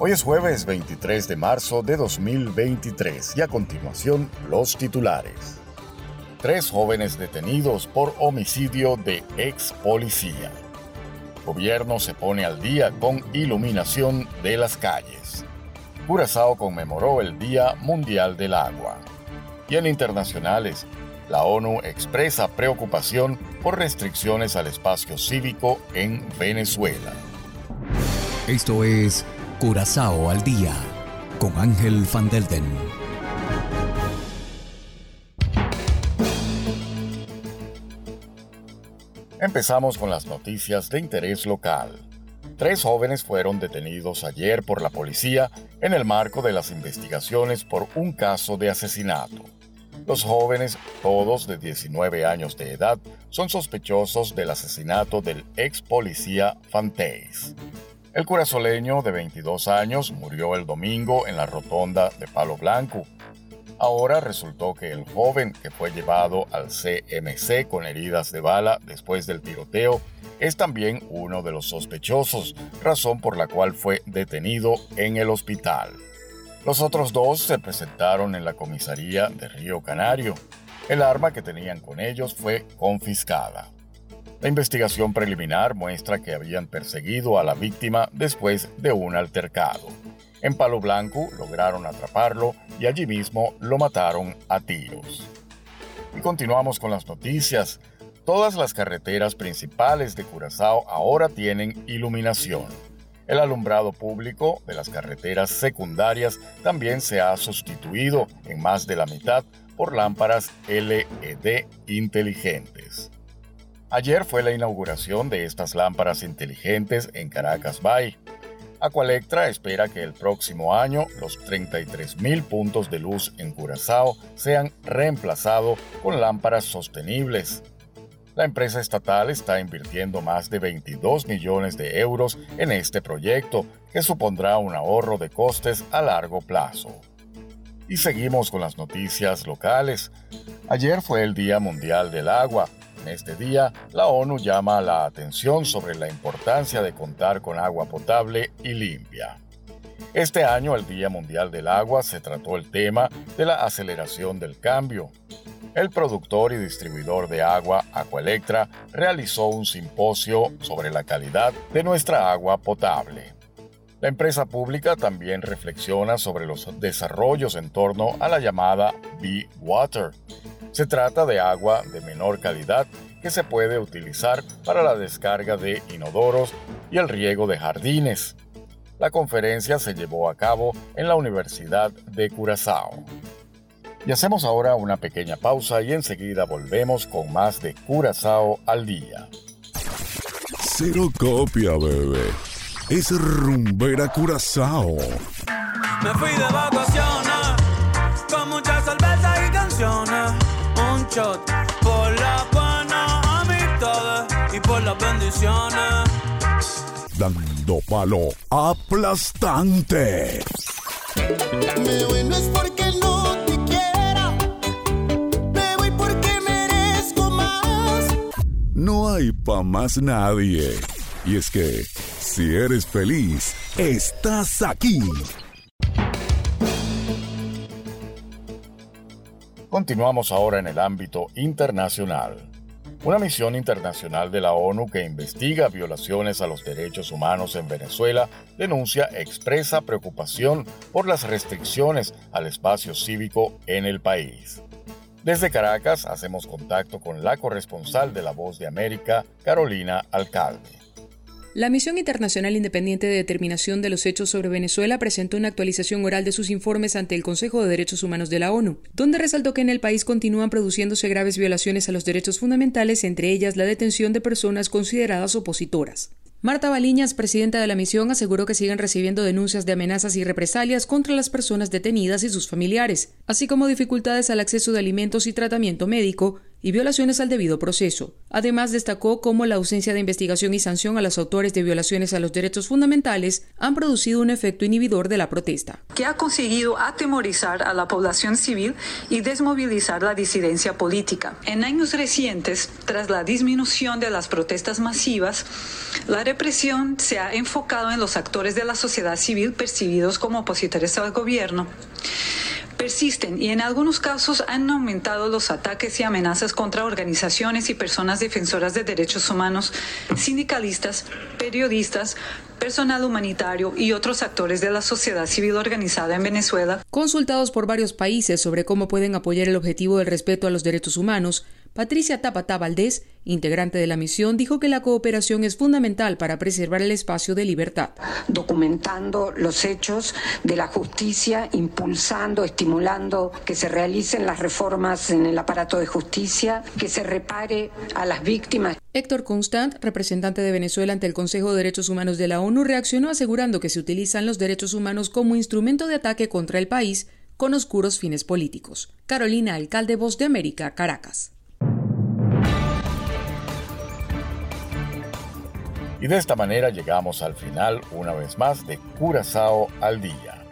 Hoy es jueves 23 de marzo de 2023 y a continuación los titulares. Tres jóvenes detenidos por homicidio de ex policía. Gobierno se pone al día con iluminación de las calles. Curazao conmemoró el Día Mundial del Agua. Y en internacionales, la ONU expresa preocupación por restricciones al espacio cívico en Venezuela. Esto es Curazao al día con Ángel Van. Empezamos con las noticias de interés local. Tres jóvenes fueron detenidos ayer por la policía en el marco de las investigaciones por un caso de asesinato. Los jóvenes, todos de 19 años de edad, son sospechosos del asesinato del ex policía Fanteis. El curazoleño de 22 años murió el domingo en la rotonda de Palo Blanco. Ahora resultó que el joven que fue llevado al CMC con heridas de bala después del tiroteo es también uno de los sospechosos, razón por la cual fue detenido en el hospital. Los otros dos se presentaron en la comisaría de Río Canario. El arma que tenían con ellos fue confiscada. La investigación preliminar muestra que habían perseguido a la víctima después de un altercado. En Palo Blanco lograron atraparlo y allí mismo lo mataron a tiros. Y continuamos con las noticias. Todas las carreteras principales de Curazao ahora tienen iluminación. El alumbrado público de las carreteras secundarias también se ha sustituido en más de la mitad por lámparas LED inteligentes. Ayer fue la inauguración de estas lámparas inteligentes en Caracas Bay. Aqualectra espera que el próximo año los 33.000 puntos de luz en Curazao sean reemplazados con lámparas sostenibles. La empresa estatal está invirtiendo más de 22 millones de euros en este proyecto, que supondrá un ahorro de costes a largo plazo. Y seguimos con las noticias locales. Ayer fue el Día Mundial del Agua este día, la ONU llama la atención sobre la importancia de contar con agua potable y limpia. Este año, el Día Mundial del Agua, se trató el tema de la aceleración del cambio. El productor y distribuidor de agua, Aqualectra, realizó un simposio sobre la calidad de nuestra agua potable. La empresa pública también reflexiona sobre los desarrollos en torno a la llamada Be Water, se trata de agua de menor calidad que se puede utilizar para la descarga de inodoros y el riego de jardines. La conferencia se llevó a cabo en la Universidad de Curazao. Y hacemos ahora una pequeña pausa y enseguida volvemos con más de Curazao al día. Cero copia, bebé. Es rumbera Curazao. Me fui de vacaciones por la buena amistad y por las bendiciones. Dando palo aplastante. Me voy no es porque no te quiera. Me voy porque merezco más. No hay pa' más nadie. Y es que, si eres feliz, estás aquí. Continuamos ahora en el ámbito internacional. Una misión internacional de la ONU que investiga violaciones a los derechos humanos en Venezuela denuncia expresa preocupación por las restricciones al espacio cívico en el país. Desde Caracas hacemos contacto con la corresponsal de La Voz de América, Carolina Alcalde. La Misión Internacional Independiente de Determinación de los Hechos sobre Venezuela presentó una actualización oral de sus informes ante el Consejo de Derechos Humanos de la ONU, donde resaltó que en el país continúan produciéndose graves violaciones a los derechos fundamentales, entre ellas la detención de personas consideradas opositoras. Marta Baliñas, presidenta de la misión, aseguró que siguen recibiendo denuncias de amenazas y represalias contra las personas detenidas y sus familiares, así como dificultades al acceso de alimentos y tratamiento médico, y violaciones al debido proceso. Además, destacó cómo la ausencia de investigación y sanción a los autores de violaciones a los derechos fundamentales han producido un efecto inhibidor de la protesta. Que ha conseguido atemorizar a la población civil y desmovilizar la disidencia política. En años recientes, tras la disminución de las protestas masivas, la represión se ha enfocado en los actores de la sociedad civil percibidos como opositores al gobierno persisten y en algunos casos han aumentado los ataques y amenazas contra organizaciones y personas defensoras de derechos humanos, sindicalistas, periodistas, personal humanitario y otros actores de la sociedad civil organizada en Venezuela. Consultados por varios países sobre cómo pueden apoyar el objetivo del respeto a los derechos humanos, Patricia Tapata Valdés, integrante de la misión, dijo que la cooperación es fundamental para preservar el espacio de libertad. Documentando los hechos de la justicia, impulsando, estimulando que se realicen las reformas en el aparato de justicia, que se repare a las víctimas. Héctor Constant, representante de Venezuela ante el Consejo de Derechos Humanos de la ONU, reaccionó asegurando que se utilizan los derechos humanos como instrumento de ataque contra el país con oscuros fines políticos. Carolina Alcalde, Voz de América, Caracas. Y de esta manera llegamos al final una vez más de Curazao al día.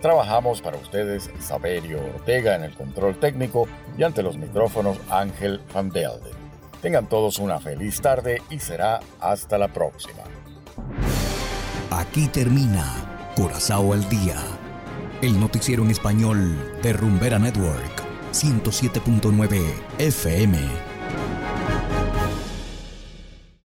Trabajamos para ustedes Saberio Ortega en el control técnico y ante los micrófonos Ángel Van Delden. Tengan todos una feliz tarde y será hasta la próxima. Aquí termina Curazao al día, el noticiero en español de Rumbera Network 107.9 FM.